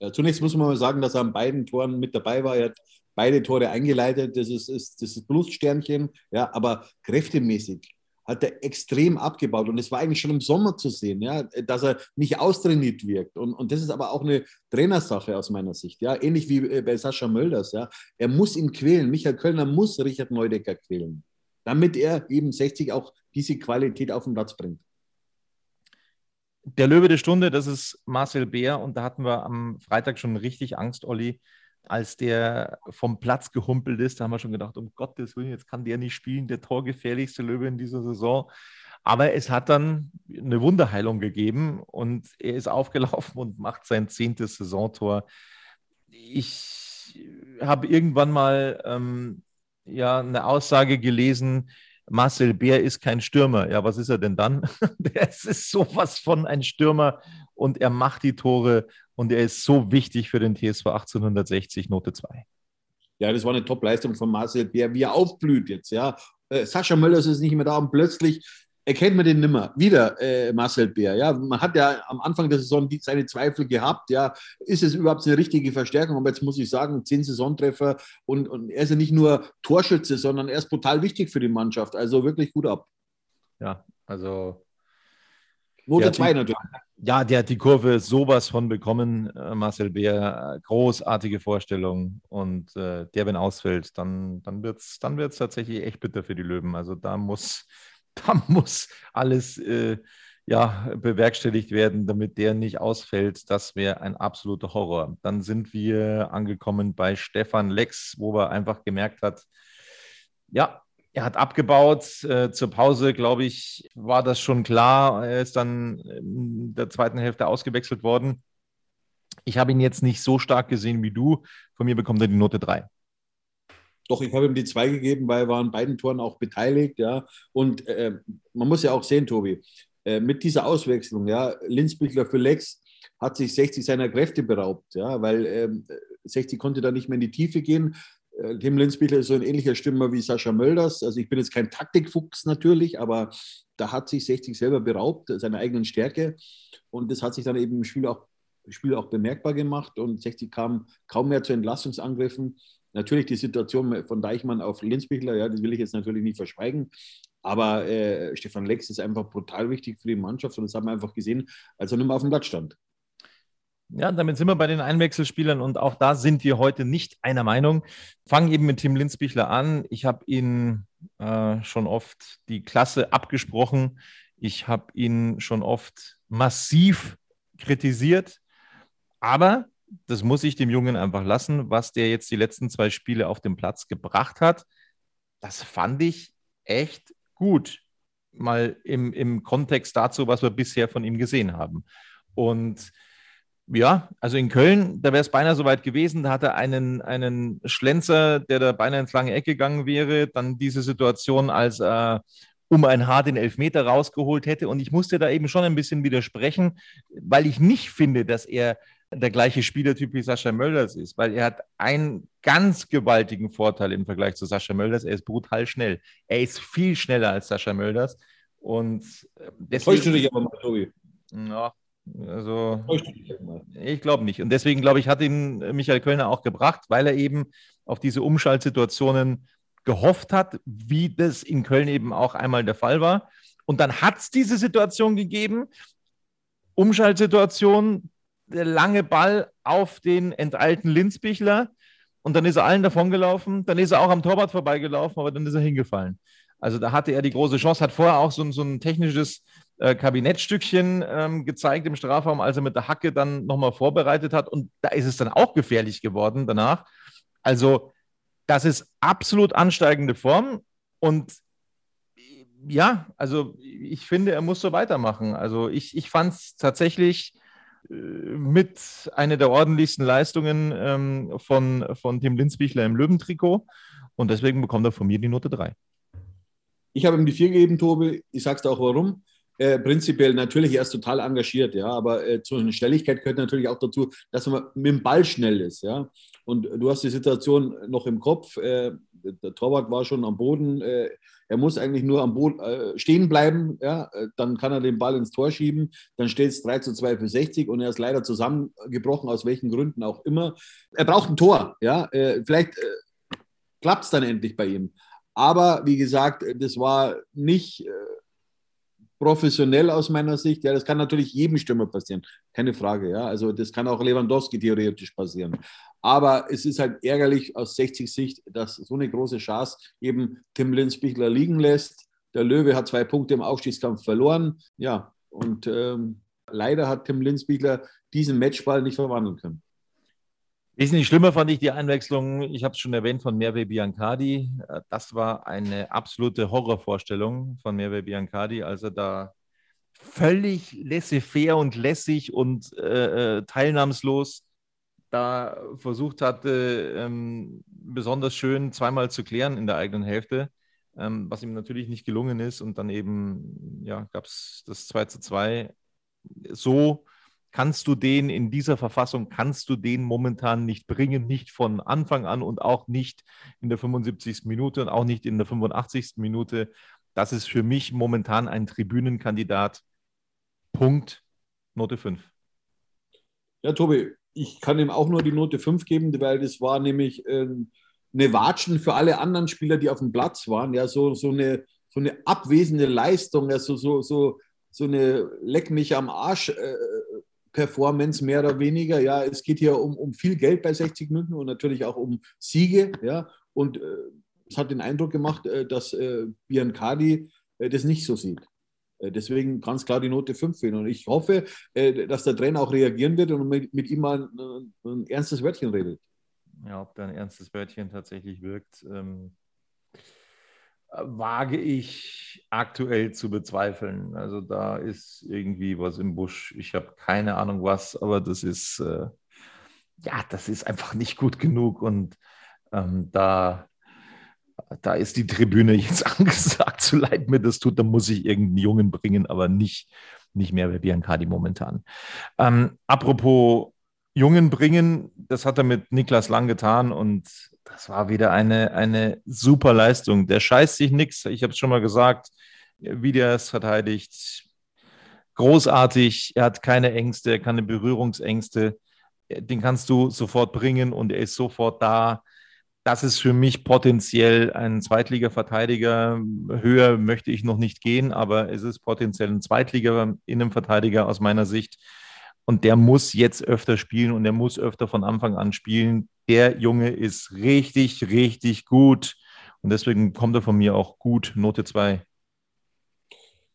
Ja, zunächst muss man mal sagen, dass er an beiden Toren mit dabei war. Er hat beide Tore eingeleitet. Das ist, ist, das ist Plussternchen, ja, aber kräftemäßig hat er extrem abgebaut. Und es war eigentlich schon im Sommer zu sehen, ja, dass er nicht austrainiert wirkt. Und, und das ist aber auch eine Trainersache aus meiner Sicht. Ja, ähnlich wie äh, bei Sascha Mölders. Ja. Er muss ihn quälen. Michael Kölner muss Richard Neudecker quälen, damit er eben 60 auch diese Qualität auf den Platz bringt. Der Löwe der Stunde, das ist Marcel Bär. Und da hatten wir am Freitag schon richtig Angst, Olli, als der vom Platz gehumpelt ist, da haben wir schon gedacht, um Gottes Willen, jetzt kann der nicht spielen, der torgefährlichste Löwe in dieser Saison. Aber es hat dann eine Wunderheilung gegeben und er ist [LAUGHS] aufgelaufen und macht sein zehntes Saisontor. Ich habe irgendwann mal ähm, ja, eine Aussage gelesen, Marcel Bär ist kein Stürmer. Ja, was ist er denn dann? [LAUGHS] Es ist sowas von ein Stürmer und er macht die Tore und er ist so wichtig für den TSV 1860, Note 2. Ja, das war eine Top-Leistung von Marcel Bär, wie er aufblüht jetzt. Ja. Äh, Sascha Möllers ist nicht mehr da und plötzlich erkennt man den nimmer. Wieder äh, Marcel Bär. Ja. Man hat ja am Anfang der Saison die, seine Zweifel gehabt. Ja. Ist es überhaupt eine richtige Verstärkung? Aber jetzt muss ich sagen, zehn Saisontreffer und, und er ist ja nicht nur Torschütze, sondern er ist total wichtig für die Mannschaft. Also wirklich gut ab. Ja, also Note 2 natürlich. Ja, der hat die Kurve sowas von bekommen, äh, Marcel Bär. Großartige Vorstellung. Und äh, der, wenn ausfällt, dann, dann wird es dann wird's tatsächlich echt bitter für die Löwen. Also da muss, [LAUGHS] da muss alles äh, ja, bewerkstelligt werden, damit der nicht ausfällt. Das wäre ein absoluter Horror. Dann sind wir angekommen bei Stefan Lex, wo er einfach gemerkt hat, ja, er hat abgebaut. Äh, zur Pause, glaube ich, war das schon klar. Er ist dann in der zweiten Hälfte ausgewechselt worden. Ich habe ihn jetzt nicht so stark gesehen wie du. Von mir bekommt er die Note 3. Doch, ich habe ihm die 2 gegeben, weil er war an beiden Toren auch beteiligt. Ja. Und äh, man muss ja auch sehen, Tobi, äh, mit dieser Auswechslung, ja, Linzbichler für Lex hat sich 60 seiner Kräfte beraubt, ja, weil äh, 60 konnte da nicht mehr in die Tiefe gehen. Äh, Tim Linsbichler ist so ein ähnlicher Stürmer wie Sascha Mölders. Also ich bin jetzt kein Taktikfuchs natürlich, aber da hat sich 60 selber beraubt, seiner eigenen Stärke. Und das hat sich dann eben im Spiel auch, Spiel auch bemerkbar gemacht. Und 60 kam kaum mehr zu Entlastungsangriffen. Natürlich die Situation von Deichmann auf Linsbichler, ja, das will ich jetzt natürlich nicht verschweigen. Aber äh, Stefan Lex ist einfach brutal wichtig für die Mannschaft und das haben wir einfach gesehen, als er nicht mehr auf dem Platz stand. Ja, damit sind wir bei den Einwechselspielern und auch da sind wir heute nicht einer Meinung. Fangen eben mit Tim Linsbichler an. Ich habe ihn äh, schon oft die Klasse abgesprochen. Ich habe ihn schon oft massiv kritisiert. Aber das muss ich dem Jungen einfach lassen, was der jetzt die letzten zwei Spiele auf dem Platz gebracht hat. Das fand ich echt gut. Mal im, im Kontext dazu, was wir bisher von ihm gesehen haben. Und ja, also in Köln, da wäre es beinahe soweit gewesen. Da hatte er einen, einen Schlenzer, der da beinahe ins lange Eck gegangen wäre. Dann diese Situation, als er um ein Haar den Elfmeter rausgeholt hätte. Und ich musste da eben schon ein bisschen widersprechen, weil ich nicht finde, dass er der gleiche Spielertyp wie Sascha Mölders ist, weil er hat einen ganz gewaltigen Vorteil im Vergleich zu Sascha Mölders. Er ist brutal schnell. Er ist viel schneller als Sascha Mölders. Und deswegen. Täuscht du dich aber mal, Tobi. Ja, Also ich glaube nicht. Und deswegen glaube ich, hat ihn Michael Kölner auch gebracht, weil er eben auf diese Umschaltsituationen gehofft hat, wie das in Köln eben auch einmal der Fall war. Und dann hat es diese Situation gegeben. Umschaltsituation, der lange Ball auf den enteilten Linzbichler und dann ist er allen davongelaufen. Dann ist er auch am Torwart vorbeigelaufen, aber dann ist er hingefallen. Also da hatte er die große Chance, hat vorher auch so, so ein technisches äh, Kabinettstückchen ähm, gezeigt im Strafraum, als er mit der Hacke dann nochmal vorbereitet hat. Und da ist es dann auch gefährlich geworden danach. Also das ist absolut ansteigende Form. Und ja, also ich finde, er muss so weitermachen. Also ich, ich fand es tatsächlich äh, mit einer der ordentlichsten Leistungen ähm, von, von Tim Linzbichler im Löwentrikot. Und deswegen bekommt er von mir die Note 3. Ich habe ihm die 4 gegeben, Tobi. Ich sage es auch warum. Äh, prinzipiell natürlich, er ist total engagiert, ja, aber äh, zu einer Schnelligkeit gehört natürlich auch dazu, dass man mit dem Ball schnell ist, ja. Und du hast die Situation noch im Kopf, äh, der Torwart war schon am Boden, äh, er muss eigentlich nur am Boden äh, stehen bleiben, ja, dann kann er den Ball ins Tor schieben, dann steht es 3 zu 2 für 60 und er ist leider zusammengebrochen, aus welchen Gründen auch immer. Er braucht ein Tor, ja, äh, vielleicht klappt es dann endlich bei ihm. Aber wie gesagt, das war nicht professionell aus meiner Sicht. Ja, das kann natürlich jedem Stürmer passieren, keine Frage. Ja, also das kann auch Lewandowski theoretisch passieren. Aber es ist halt ärgerlich aus 60 Sicht, dass so eine große Chance eben Tim Linsbichler liegen lässt. Der Löwe hat zwei Punkte im Aufstiegskampf verloren. Ja, und ähm, leider hat Tim Linsbichler diesen Matchball nicht verwandeln können. Wesentlich schlimmer fand ich die Einwechslung, ich habe es schon erwähnt, von Merve Biancardi. Äh, das war eine absolute Horrorvorstellung von Merve Biancardi, als er da völlig laissez-faire und lässig und äh, äh, teilnahmslos da versucht hatte, ähm, besonders schön zweimal zu klären in der eigenen Hälfte, ähm, was ihm natürlich nicht gelungen ist. Und dann eben ja, gab es das 2 zu 2 so kannst du den in dieser Verfassung, kannst du den momentan nicht bringen, nicht von Anfang an und auch nicht in der 75. Minute und auch nicht in der 85. Minute. Das ist für mich momentan ein Tribünenkandidat. Punkt. Note 5. Ja, Tobi, ich kann ihm auch nur die Note 5 geben, weil das war nämlich äh, eine Watschen für alle anderen Spieler, die auf dem Platz waren. Ja, so, so, eine, so eine abwesende Leistung, ja, so, so, so, so eine Leck mich am Arsch äh, Performance mehr oder weniger. Ja, es geht hier um, um viel Geld bei 60 Minuten und natürlich auch um Siege. Ja, und äh, es hat den Eindruck gemacht, äh, dass äh, Biancardi äh, das nicht so sieht. Äh, deswegen ganz klar die Note 5 fehlen. Und ich hoffe, äh, dass der Trainer auch reagieren wird und mit, ihm mal ein, ein, ernstes Wörtchen redet. Ja, ob da ein ernstes Wörtchen tatsächlich wirkt. Ähm wage ich aktuell zu bezweifeln. Also da ist irgendwie was im Busch. Ich habe keine Ahnung was, aber das ist äh, ja, das ist einfach nicht gut genug und ähm, da da ist die Tribüne jetzt [LAUGHS] angesagt, so leid mir das tut, da muss ich irgendeinen Jungen bringen, aber nicht, nicht mehr bei Biancardi momentan. Ähm, apropos Jungen bringen, das hat er mit Niklas Lang getan und das war wieder eine, eine super Leistung. Der scheißt sich nichts. Ich habe es schon mal gesagt, wie der es verteidigt. Großartig. Er hat keine Ängste, keine Berührungsängste. Den kannst du sofort bringen und er ist sofort da. Das ist für mich potenziell ein Zweitliga-Verteidiger. Höher möchte ich noch nicht gehen, aber es ist potenziell ein Zweitliga-Innenverteidiger aus meiner Sicht. Und der muss jetzt öfter spielen und der muss öfter von Anfang an spielen der Junge ist richtig, richtig gut. Und deswegen kommt er von mir auch gut, Note 2.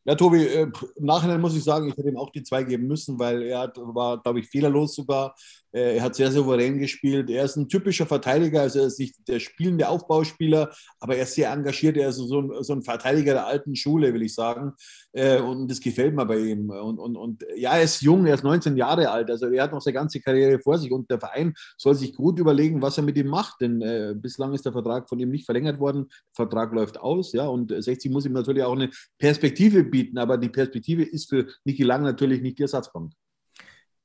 Ja, Tobi, äh, im Nachhinein muss ich sagen, ich hätte ihm auch die zwei geben müssen, weil er war, glaube ich, fehlerlos sogar. Äh, er hat sehr souverän gespielt. Er ist ein typischer Verteidiger, also er ist nicht der spielende Aufbauspieler, aber er ist sehr engagiert. Er ist so ein, so ein Verteidiger der alten Schule, will ich sagen. Äh, und das gefällt mir bei ihm. Und, und, und ja, er ist jung, er ist 19 Jahre alt, also er hat noch seine ganze Karriere vor sich und der Verein soll sich gut überlegen, was er mit ihm macht, denn äh, bislang ist der Vertrag von ihm nicht verlängert worden. Der Vertrag läuft aus, ja, und 60 muss ihm natürlich auch eine Perspektive bieten, aber die Perspektive ist für Niki Lang natürlich nicht die Ersatzbank.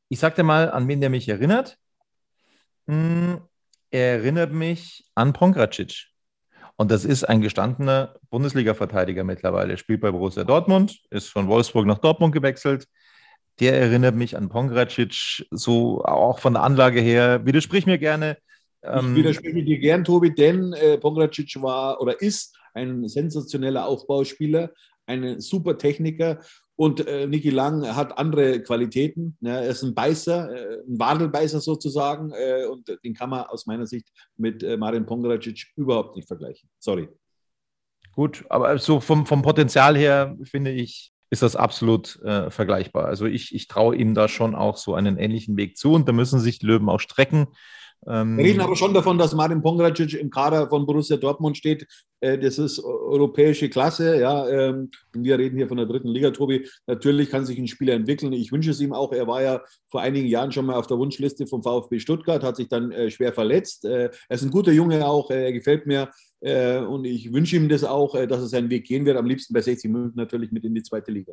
Ich sag dir mal, an wen der mich erinnert. Hm, er erinnert mich an Pongracic. Und das ist ein gestandener Bundesliga-Verteidiger mittlerweile. Spielt bei Borussia Dortmund, ist von Wolfsburg nach Dortmund gewechselt. der erinnert mich an Pongracic, so auch von der Anlage her. Widersprich mir gerne. Ähm, ich widerspreche dir gern, Tobi, denn äh, Pongracic war oder ist ein sensationeller Aufbauspieler, ein super Techniker und äh, Niki Lang hat andere Qualitäten. Ja, er ist ein Beißer, äh, ein Wadelbeißer sozusagen. Äh, und den kann man aus meiner Sicht mit äh, Marin Pongracic überhaupt nicht vergleichen. Sorry. Gut, aber so vom, vom Potenzial her finde ich, ist das absolut äh, vergleichbar. Also ich, ich traue ihm da schon auch so einen ähnlichen Weg zu und da müssen sich die Löwen auch strecken. Ähm, Wir reden aber schon davon, dass Martin Pongracic im Kader von Borussia Dortmund steht. Äh, das ist europäische Klasse. Ja, ähm, wir reden hier von der dritten Liga, Tobi. Natürlich kann sich ein Spieler entwickeln. Ich wünsche es ihm auch. Er war ja vor einigen Jahren schon mal auf der Wunschliste vom VfB Stuttgart, hat sich dann äh, schwer verletzt. Äh, er ist ein guter Junge auch. Er gefällt mir. Und ich wünsche ihm das auch, dass er seinen Weg gehen wird. Am liebsten bei 60 München natürlich mit in die zweite Liga.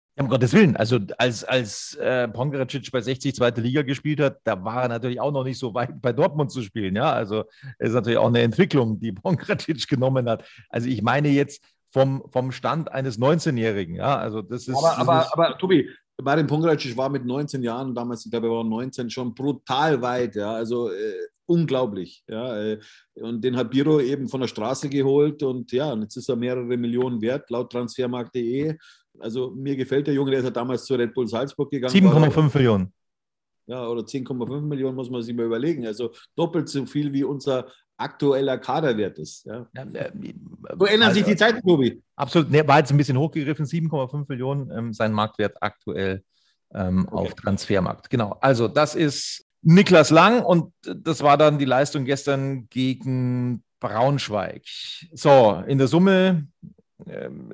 Um Gottes Willen, also als, als äh, Pongracic bei 60 zweite Liga gespielt hat, da war er natürlich auch noch nicht so weit bei Dortmund zu spielen. Ja, also es ist natürlich auch eine Entwicklung, die Pongracic [LAUGHS] genommen hat. Also ich meine jetzt vom, vom Stand eines 19-Jährigen. Ja, also das ist. Aber, aber, ist, aber Tobi, Marin Pongracic war mit 19 Jahren damals, ich glaube, er war 19, schon brutal weit. Ja, also äh, unglaublich. Ja, äh, und den hat Biro eben von der Straße geholt und ja, und jetzt ist er mehrere Millionen wert, laut transfermarkt.de. Also mir gefällt der Junge, der ist ja damals zu Red Bull Salzburg gegangen. 7,5 Millionen. Ja, oder 10,5 Millionen muss man sich mal überlegen. Also doppelt so viel wie unser aktueller Kaderwert ist. Ja. Ja, äh, so ändern also, sich die Zeiten, Tobi. Absolut. Ne, war jetzt ein bisschen hochgegriffen, 7,5 Millionen ähm, sein Marktwert aktuell ähm, okay. auf Transfermarkt. Genau. Also das ist Niklas Lang und das war dann die Leistung gestern gegen Braunschweig. So, in der Summe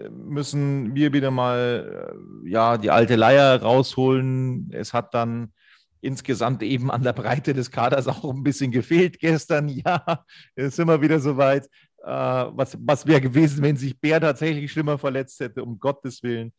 müssen wir wieder mal äh, ja, die alte Leier rausholen. Es hat dann insgesamt eben an der Breite des Kaders auch ein bisschen gefehlt gestern. [LAUGHS] Ja, jetzt sind wir wieder soweit. Äh, was was wäre gewesen, wenn sich Bär tatsächlich schlimmer verletzt hätte, um Gottes Willen.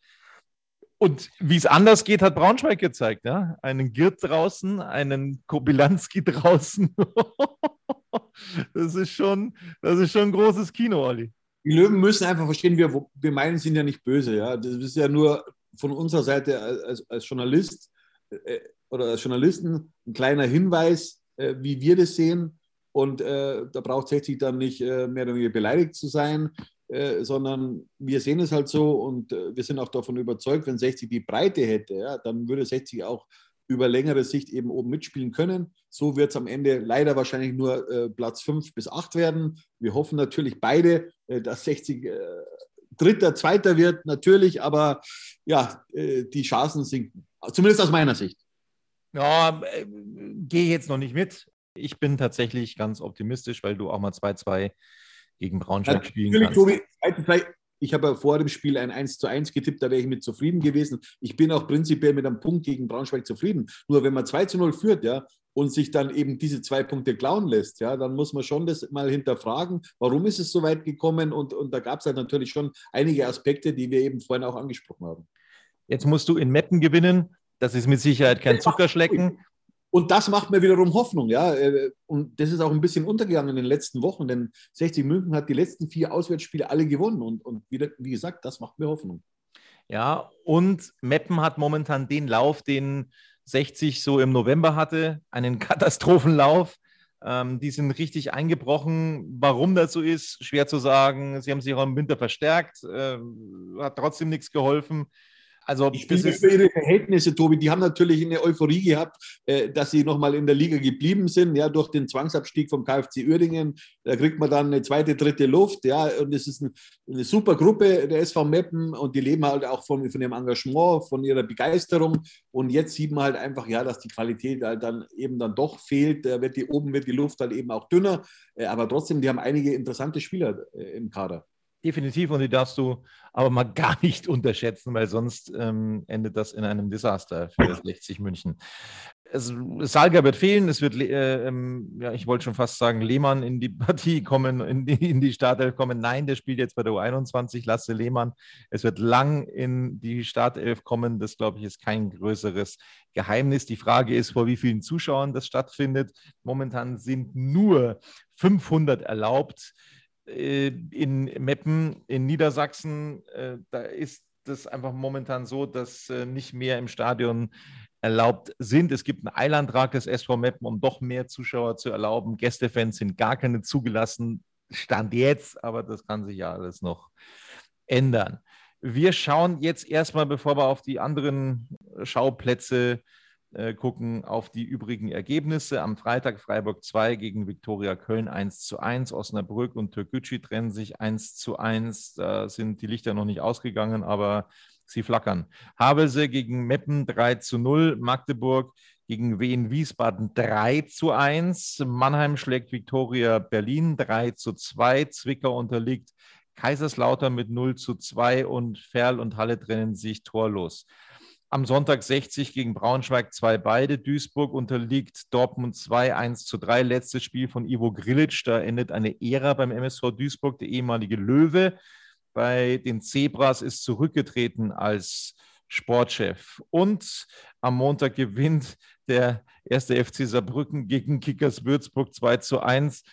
Und wie es anders geht, hat Braunschweig gezeigt. Ja? Einen Girt draußen, einen Kobilanski draußen. [LAUGHS] das, ist schon, das ist schon ein großes Kino, Olli die Löwen müssen einfach verstehen, wir, wir meinen, sind ja nicht böse. Ja? Das ist ja nur von unserer Seite als, als Journalist äh, oder als Journalisten ein kleiner Hinweis, äh, wie wir das sehen. Und äh, da braucht 60 dann nicht äh, mehr oder weniger beleidigt zu sein, äh, sondern wir sehen es halt so und äh, wir sind auch davon überzeugt, wenn 60 die Breite hätte, ja, dann würde 60 auch über längere Sicht eben oben mitspielen können. So wird es am Ende leider wahrscheinlich nur äh, Platz 5 bis 8 werden. Wir hoffen natürlich beide, äh, dass 60 äh, Dritter, Zweiter wird, natürlich, aber ja, äh, die Chancen sinken. Zumindest aus meiner Sicht. Ja, äh, gehe jetzt noch nicht mit. Ich bin tatsächlich ganz optimistisch, weil du auch mal 2-2 gegen Braunschweig spielen kannst. Tobi, ich habe ja vor dem Spiel ein 1 zu 1 getippt, da wäre ich mit zufrieden gewesen. Ich bin auch prinzipiell mit einem Punkt gegen Braunschweig zufrieden. Nur wenn man 2 zu 0 führt, ja, und sich dann eben diese zwei Punkte klauen lässt, ja, dann muss man schon das mal hinterfragen, warum ist es so weit gekommen? Und, und da gab es halt natürlich schon einige Aspekte, die wir eben vorhin auch angesprochen haben. Jetzt musst du in Meppen gewinnen. Das ist mit Sicherheit kein Zuckerschlecken. Und das macht mir wiederum Hoffnung, ja. Äh, und das ist auch ein bisschen untergegangen in den letzten Wochen, denn 60 München hat die letzten vier Auswärtsspiele alle gewonnen. Und, und wieder, wie gesagt, das macht mir Hoffnung. Ja, und Meppen hat momentan den Lauf, den 60 so im November hatte, einen [LAUGHS] Katastrophenlauf. Ähm, die sind richtig eingebrochen. Warum das so ist, schwer zu sagen. Sie haben sich auch im Winter verstärkt, äh, hat trotzdem nichts geholfen. Also ich bin über ihre Verhältnisse, Tobi. Die haben natürlich eine Euphorie gehabt, äh, dass sie nochmal in der Liga geblieben sind, ja, durch den Zwangsabstieg vom KfC Uerdingen. Da kriegt man dann eine zweite, dritte Luft, ja, und es ist eine super Gruppe der SV Meppen und die leben halt auch von, von ihrem Engagement, von ihrer Begeisterung. Und jetzt sieht man halt einfach, ja, dass die Qualität halt dann eben dann doch fehlt. Da wird die, oben wird die Luft halt eben auch dünner, äh, aber trotzdem, die haben einige interessante Spieler äh, im Kader. Definitiv und die darfst du aber mal [LAUGHS] gar nicht unterschätzen, weil sonst ähm, endet das in einem Desaster für [LAUGHS] 60 München. Es, Salga wird fehlen, es wird, äh, ähm, ja, ich wollte schon fast sagen, Lehmann in die Partie [LAUGHS] kommen, in die, in die Startelf kommen. Nein, der spielt jetzt bei der U21, Lasse Lehmann. Es wird lang in die Startelf kommen. Das, glaube ich, ist kein größeres Geheimnis. Die Frage ist, vor wie vielen Zuschauern das stattfindet. Momentan sind nur 500 erlaubt. Äh, in Meppen in Niedersachsen, äh, da ist das einfach momentan so, dass äh, nicht mehr im Stadion erlaubt sind. Es gibt einen Eilantrag des SV Meppen, um doch mehr Zuschauer zu erlauben. Gästefans sind gar keine zugelassen. Stand jetzt, aber das kann sich ja alles noch ändern. Wir schauen jetzt erstmal, bevor wir auf die anderen Schauplätze äh, gucken auf die übrigen Ergebnisse. Am Freitag Freiburg 2 gegen Viktoria Köln 1 zu 1. Osnabrück und Türkgücü trennen sich 1 zu 1. Da sind die Lichter noch nicht ausgegangen, aber sie flackern. Havelse gegen Meppen 3 zu 0. Magdeburg gegen Wien Wiesbaden 3 zu 1. Mannheim schlägt Viktoria Berlin 3 zu 2. Zwickau unterliegt Kaiserslautern mit 0 zu 2 und Ferl und Halle trennen sich torlos. Am Sonntag 60 gegen Braunschweig 2 beide. Duisburg unterliegt Dortmund 2, 1 zu 3. Letztes Spiel von Ivo Grilic. Da endet eine Ära beim MSV Duisburg, der ehemalige Löwe. Bei den Zebras ist zurückgetreten als Sportchef. Und am Montag gewinnt der erste FC Saarbrücken gegen Kickers Würzburg 2 zu 1.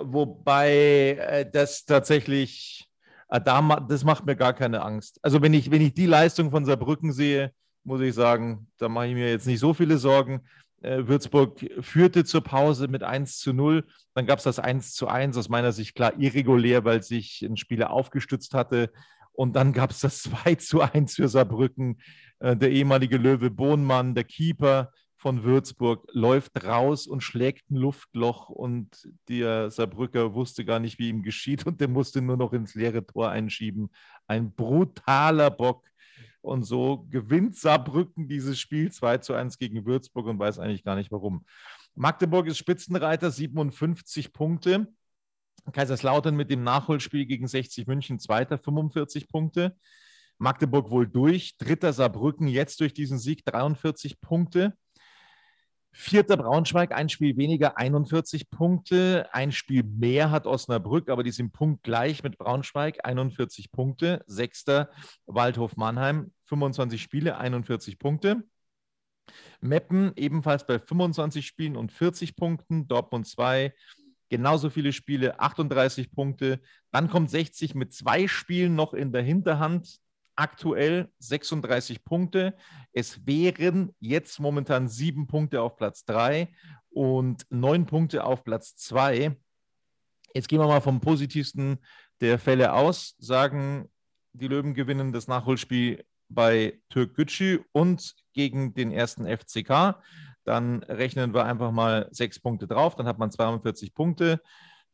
Wobei äh, das tatsächlich äh, das macht mir gar keine Angst. Also wenn ich, wenn ich die Leistung von Saarbrücken sehe, muss ich sagen, da mache ich mir jetzt nicht so viele Sorgen. Äh, Würzburg führte zur Pause mit 1 zu 0. Dann gab es das 1 zu 1, aus meiner Sicht klar irregulär, weil sich ein Spieler aufgestützt hatte. Und dann gab es das [LAUGHS] 2 zu 1 für Saarbrücken. Äh, der ehemalige Löwe Bohnmann, der Keeper, von Würzburg läuft raus und schlägt ein Luftloch und der Saarbrücker wusste gar nicht, wie ihm geschieht und der musste nur noch ins leere Tor einschieben. Ein brutaler Bock. Und so gewinnt Saarbrücken dieses Spiel 2 zu 1 gegen Würzburg und weiß eigentlich gar nicht warum. Magdeburg ist Spitzenreiter, 57 Punkte. Kaiserslautern mit dem Nachholspiel gegen 60 München, zweiter, 45 Punkte. Magdeburg wohl durch. Dritter Saarbrücken jetzt durch diesen Sieg 43 Punkte. Vierter Braunschweig, ein Spiel weniger, 41 Punkte. Ein Spiel mehr hat Osnabrück, aber die sind punktgleich mit Braunschweig, 41 Punkte. Sechster Waldhof Mannheim, 25 Spiele, 41 Punkte. Meppen ebenfalls bei 25 Spielen und 40 Punkten. Dortmund 2, genauso viele Spiele, 38 Punkte. Dann kommt 60 mit zwei Spielen noch in der Hinterhand aktuell 36 Punkte. Es wären jetzt momentan sieben Punkte auf Platz drei und neun Punkte auf Platz zwei. Jetzt gehen wir mal vom positivsten der Fälle aus, sagen, die Löwen gewinnen das Nachholspiel bei Türk Gücü und gegen den ersten FCK. Dann rechnen wir einfach mal sechs Punkte drauf, dann hat man 42 Punkte.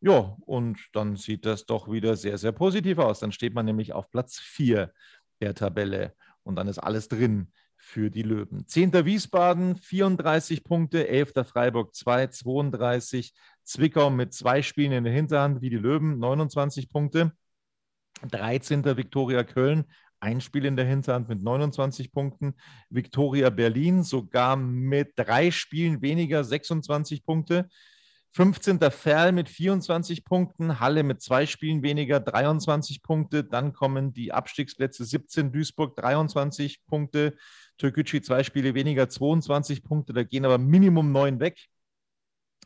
Ja, und dann sieht das doch wieder sehr, sehr positiv aus. Dann steht man nämlich auf Platz vier der Tabelle. Und dann ist alles drin für die Löwen. Zehnter Wiesbaden, 34 Punkte, 11. Freiburg 2, 32. Zwickau mit zwei Spielen in der Hinterhand wie die Löwen, 29 Punkte. 13. Viktoria Köln, ein Spiel in der Hinterhand mit 29 Punkten. Viktoria Berlin sogar mit drei Spielen weniger, 26 Punkte. 15. Ferl mit 24 Punkten, Halle mit zwei Spielen weniger, 23 Punkte. Dann kommen die Abstiegsplätze 17 Duisburg, 23 Punkte. Türkgücü zwei Spiele weniger, 22 Punkte. Da gehen aber Minimum neun weg.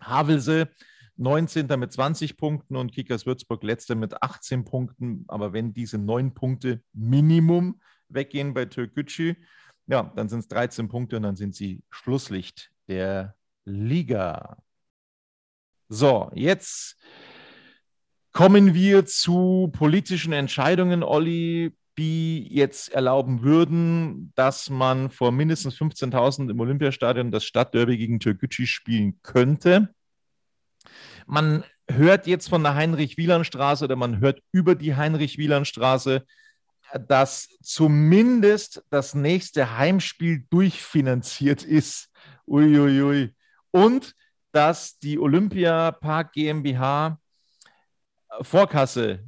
Havelse 19. mit 20 Punkten und Kickers Würzburg letzter mit 18 Punkten. Aber wenn diese neun Punkte Minimum weggehen bei Türkgücü, ja, dann sind es 13 Punkte und dann sind sie Schlusslicht der Liga. So, jetzt kommen wir zu politischen Entscheidungen, Olli, die jetzt erlauben würden, dass man vor mindestens 15.000 im Olympiastadion das Stadtderby gegen Türkgücü spielen könnte. Man hört jetzt von der Heinrich-Wieland-Straße oder man hört über die Heinrich-Wieland-Straße, dass zumindest das nächste Heimspiel durchfinanziert ist. Uiuiui. Ui, ui. Und dass die Olympia Park GmbH Vorkasse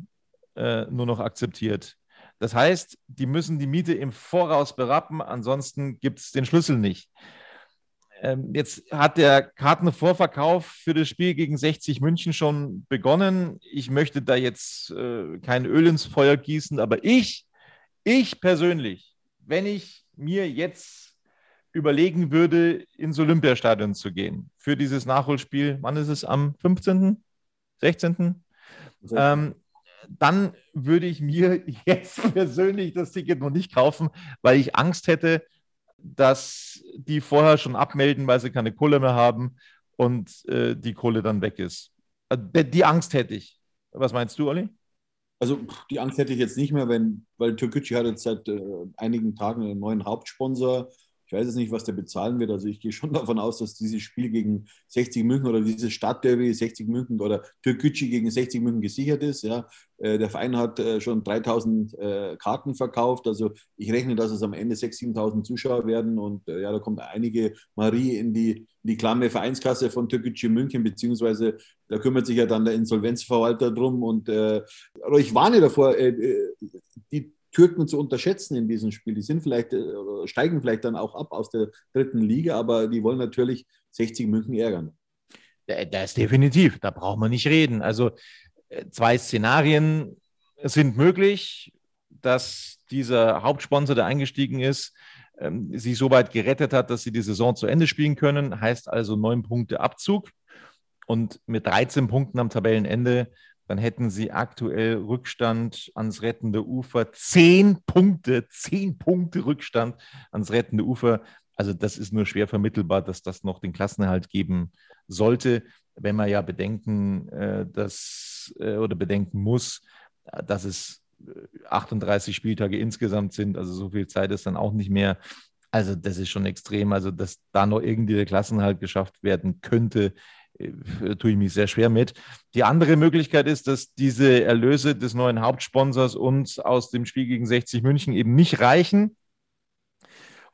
äh, nur noch akzeptiert. Das heißt, die müssen die Miete im Voraus berappen, ansonsten gibt es den Schlüssel nicht. Ähm, jetzt hat der Kartenvorverkauf für das Spiel gegen 60 München schon begonnen. Ich möchte da jetzt äh, kein Öl ins Feuer gießen, aber ich, ich persönlich, wenn ich mir jetzt überlegen würde, ins Olympiastadion zu gehen für dieses Nachholspiel, wann ist es? Am 15., 16.? Ähm, dann würde ich mir [LAUGHS] jetzt persönlich das Ticket noch nicht kaufen, weil ich Angst hätte, dass die vorher schon abmelden, weil sie keine Kohle mehr haben und äh, die Kohle dann weg ist. Äh, die Angst hätte ich. Was meinst du, Olli? Also die Angst hätte ich jetzt nicht mehr, wenn, weil Türkgücü hat jetzt seit äh, einigen Tagen einen neuen Hauptsponsor. Ich weiß jetzt nicht, was der bezahlen wird. Also ich gehe schon [LAUGHS] davon aus, dass dieses Spiel gegen 60 München oder dieses Stadtderby 60 München oder Türkgücü gegen 60 München gesichert ist. Ja. Äh, der Verein hat äh, schon 3000 äh, Karten verkauft. Also ich rechne, dass es am Ende 6.000, 7.000 Zuschauer werden. Und ja, da kommt einige Marie in die, in die klamme Vereinskasse von Türkgücü München, beziehungsweise da kümmert sich ja dann der Insolvenzverwalter drum. Und äh, ich warne davor, äh, die Türken zu unterschätzen in diesem Spiel. Die sind vielleicht, äh, steigen vielleicht dann auch ab aus der dritten Liga, aber die wollen natürlich 60 München ärgern. Das ist definitiv, da braucht man nicht reden. Also äh, zwei Szenarien sind möglich, dass dieser Hauptsponsor, der eingestiegen ist, ähm, sich so weit gerettet hat, dass sie die Saison zu Ende spielen können. Heißt also neun Punkte Abzug. Und mit 13 Punkten am Tabellenende dann hätten sie aktuell Rückstand ans rettende Ufer. Zehn Punkte, zehn Punkte Rückstand ans rettende Ufer. Also das ist nur schwer vermittelbar, dass das noch den Klassenerhalt geben sollte, wenn man ja bedenken, äh, dass, äh, oder bedenken muss, dass es 38 Spieltage insgesamt sind. Also so viel Zeit ist dann auch nicht mehr. Also das ist schon extrem. Also dass da noch irgendwie der Klassenhalt geschafft werden könnte, äh, tue ich mich sehr schwer mit. Die andere Möglichkeit ist, dass diese Erlöse des neuen Hauptsponsors uns aus dem Spiel gegen 60 München eben nicht reichen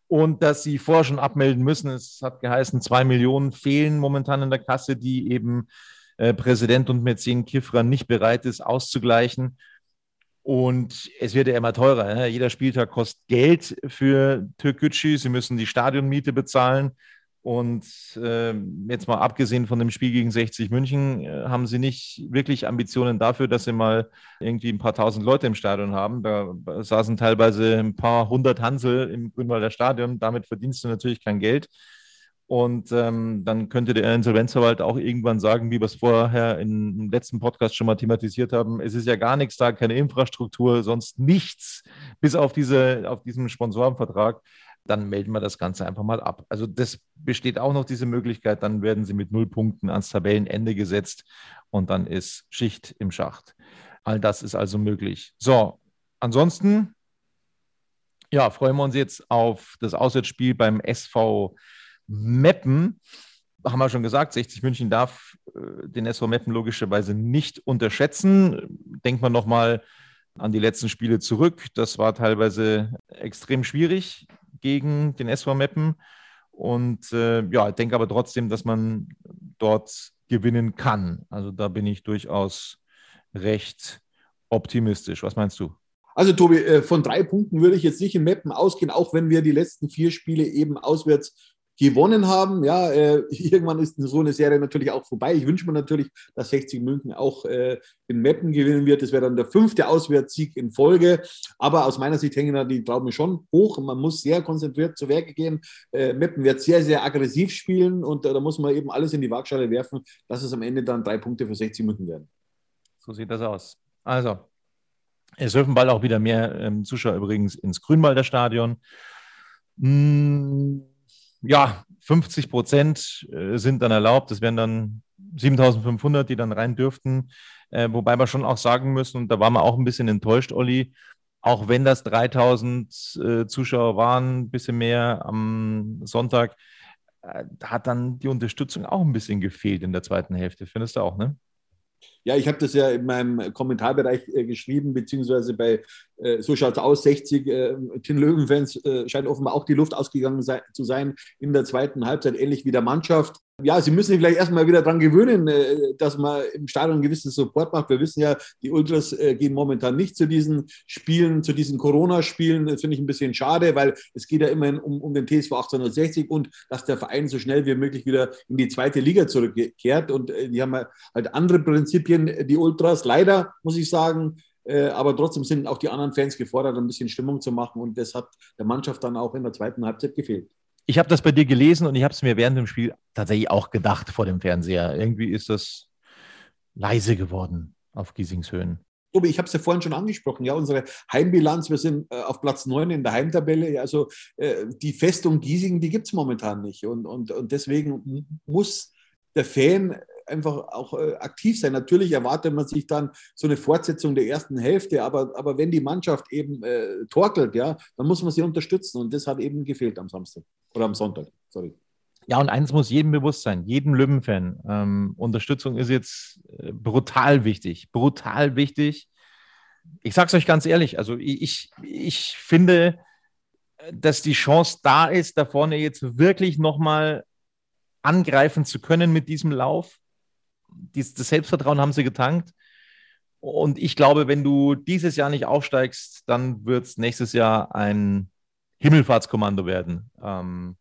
und dass sie vorher schon abmelden müssen. Es hat geheißen, zwei Millionen fehlen momentan in der Kasse, die eben äh, Präsident und Mäzen Kifra nicht bereit ist auszugleichen. Und es wird ja immer teurer. Ne? Jeder Spieltag kostet Geld für Türkgücü. Sie müssen die Stadionmiete bezahlen. Und äh, jetzt mal abgesehen von dem Spiel gegen 60 München, äh, haben sie nicht wirklich Ambitionen dafür, dass sie mal irgendwie ein paar tausend Leute im Stadion haben. Da saßen teilweise ein paar hundert Hansel im Grünwalder Stadion. Damit verdienst du natürlich kein Geld. Und ähm, dann könnte der Insolvenzverwalter auch irgendwann sagen, wie wir es vorher im letzten Podcast schon mal thematisiert haben, es ist ja gar nichts da, keine Infrastruktur, sonst nichts, bis auf, diese, auf diesen Sponsorenvertrag dann melden wir das Ganze einfach mal ab. Also das besteht auch noch diese Möglichkeit, dann werden sie mit null Punkten ans Tabellenende gesetzt und dann ist Schicht im Schacht. All das ist also möglich. So, ansonsten, ja, freuen wir uns jetzt auf das Auswärtsspiel beim SV Meppen. Haben wir schon gesagt, 60 München darf äh, den SV Meppen logischerweise nicht unterschätzen. Denkt man nochmal an die letzten Spiele zurück. Das war teilweise extrem schwierig gegen den SV Meppen. Und äh, ja, ich denke aber trotzdem, dass man dort gewinnen kann. Also da bin ich durchaus recht optimistisch. Was meinst du? Also Tobi, äh, von drei Punkten würde ich jetzt nicht in Meppen ausgehen, auch wenn wir die letzten vier Spiele eben auswärts gewonnen haben. Ja, äh, [LAUGHS] irgendwann ist so eine Serie natürlich auch vorbei. Ich wünsche mir natürlich, dass 60 München auch äh, in Meppen gewinnen wird. Das wäre dann der fünfte Auswärtssieg in Folge. Aber aus meiner Sicht hängen da die Trauben schon hoch. Man muss sehr konzentriert zu Werke gehen. Äh, Meppen wird sehr, sehr aggressiv spielen und äh, da muss man eben alles in die Waagschale werfen, dass es am Ende dann drei Punkte für 60 München werden. So sieht das aus. Also, es dürfen bald auch wieder mehr ähm, Zuschauer übrigens ins Grünwalder Stadion. Mmh ja, 50 Prozent äh, sind dann erlaubt. Das wären dann 7500, die dann rein dürften. Äh, wobei wir schon auch sagen müssen, und da waren wir auch ein bisschen enttäuscht, Olli, auch wenn das 3000 äh, Zuschauer waren, ein bisschen mehr am Sonntag, äh, hat dann die Unterstützung auch ein bisschen gefehlt in der zweiten Hälfte. Findest du auch, ne? Ja, ich habe das ja in meinem Kommentarbereich äh, geschrieben, beziehungsweise bei äh, So schaut es aus, 60 äh, Tin Löwen-Fans äh, scheint offenbar auch die Luft ausgegangen sei, zu sein in der zweiten Halbzeit, ähnlich wie der Mannschaft. Ja, sie müssen sich vielleicht erstmal wieder daran gewöhnen, äh, dass man im Stadion einen gewissen Support macht. Wir wissen ja, die Ultras äh, gehen momentan nicht zu diesen Spielen, zu diesen Corona-Spielen. Das finde ich ein bisschen schade, weil es geht ja immerhin um, um den TSV 1860 und dass der Verein so schnell wie möglich wieder in die zweite Liga zurückkehrt. Und äh, die haben halt andere Prinzipien, die Ultras. Leider, muss ich sagen, aber trotzdem sind auch die anderen Fans gefordert, ein bisschen Stimmung zu machen. Und das hat der Mannschaft dann auch in der zweiten Halbzeit gefehlt ich habe das bei dir gelesen und ich habe es mir während dem Spiel tatsächlich auch gedacht vor dem Fernseher. Irgendwie ist das leise geworden auf Giesingshöhen. Tobi, ich habe es ja vorhin schon angesprochen, ja, unsere Heimbilanz, wir sind äh, auf Platz 9 in der Heimtabelle, also äh, die Festung Giesing, die gibt es momentan nicht und, und, und deswegen muss der Fan einfach auch äh, aktiv sein. Natürlich erwartet man sich dann so eine Fortsetzung der ersten Hälfte, aber, aber wenn die Mannschaft eben äh, torkelt, ja, dann muss man sie unterstützen und das hat eben gefehlt am Samstag oder am Sonntag. Sorry. Ja, und eins muss jedem bewusst sein, jedem Löwen-Fan. Ähm, Unterstützung ist jetzt äh, brutal wichtig, brutal wichtig. Ich sage es euch ganz ehrlich, also ich, ich finde, dass die Chance da ist, da vorne jetzt wirklich nochmal angreifen zu können mit diesem Lauf dies, das Selbstvertrauen haben sie getankt. Und ich glaube, wenn du dieses Jahr nicht aufsteigst, dann wird es nächstes Jahr ein Himmelfahrtskommando werden. Ähm,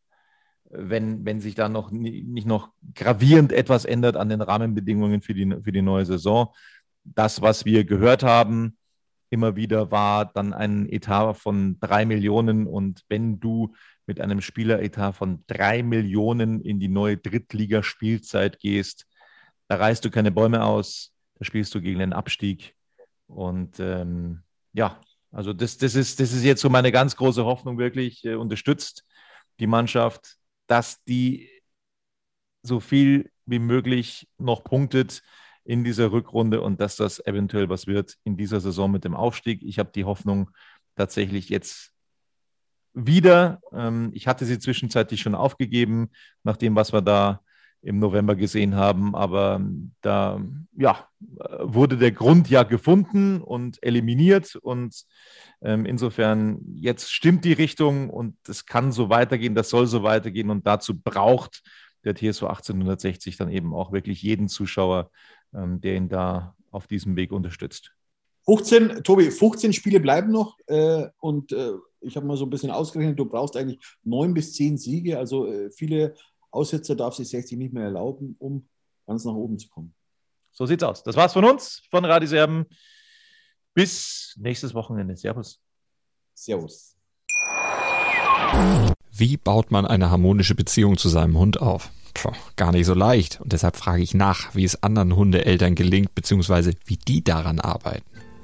wenn, wenn sich da noch nicht noch gravierend etwas ändert an den Rahmenbedingungen für die, für die neue Saison. Das, was wir gehört haben, immer wieder war dann ein Etat von drei Millionen. Und wenn du mit einem Spieleretat von drei Millionen in die neue Drittligaspielzeit gehst, da reißt du keine Bäume aus, da spielst du gegen den Abstieg. Und ähm, ja, also das, das, ist, das ist jetzt so meine ganz große Hoffnung, wirklich äh, unterstützt die Mannschaft, dass die so viel wie möglich noch punktet in dieser Rückrunde und dass das eventuell was wird in dieser Saison mit dem Aufstieg. Ich habe die Hoffnung tatsächlich jetzt wieder. Ähm, ich hatte sie zwischenzeitlich schon aufgegeben, nach dem, was wir da im November gesehen haben. Aber da ja, wurde der Grund ja gefunden und eliminiert. Und ähm, insofern, jetzt stimmt die Richtung und es kann so weitergehen, das soll so weitergehen. Und dazu braucht der TSV 1860 dann eben auch wirklich jeden Zuschauer, ähm, der ihn da auf diesem Weg unterstützt. 15, Tobi, 15 Spiele bleiben noch äh, und äh, ich habe mal so ein bisschen ausgerechnet, du brauchst eigentlich neun bis zehn Siege, also äh, viele Aussetzer darf sich 60 nicht mehr erlauben, um ganz nach oben zu kommen. So sieht's aus. Das war's von uns, von Radiserben. Bis nächstes Wochenende. Servus. Servus. Wie baut man eine harmonische Beziehung zu seinem Hund auf? Puh, gar nicht so leicht. Und deshalb frage ich nach, wie es anderen Hundeeltern gelingt, beziehungsweise wie die daran arbeiten.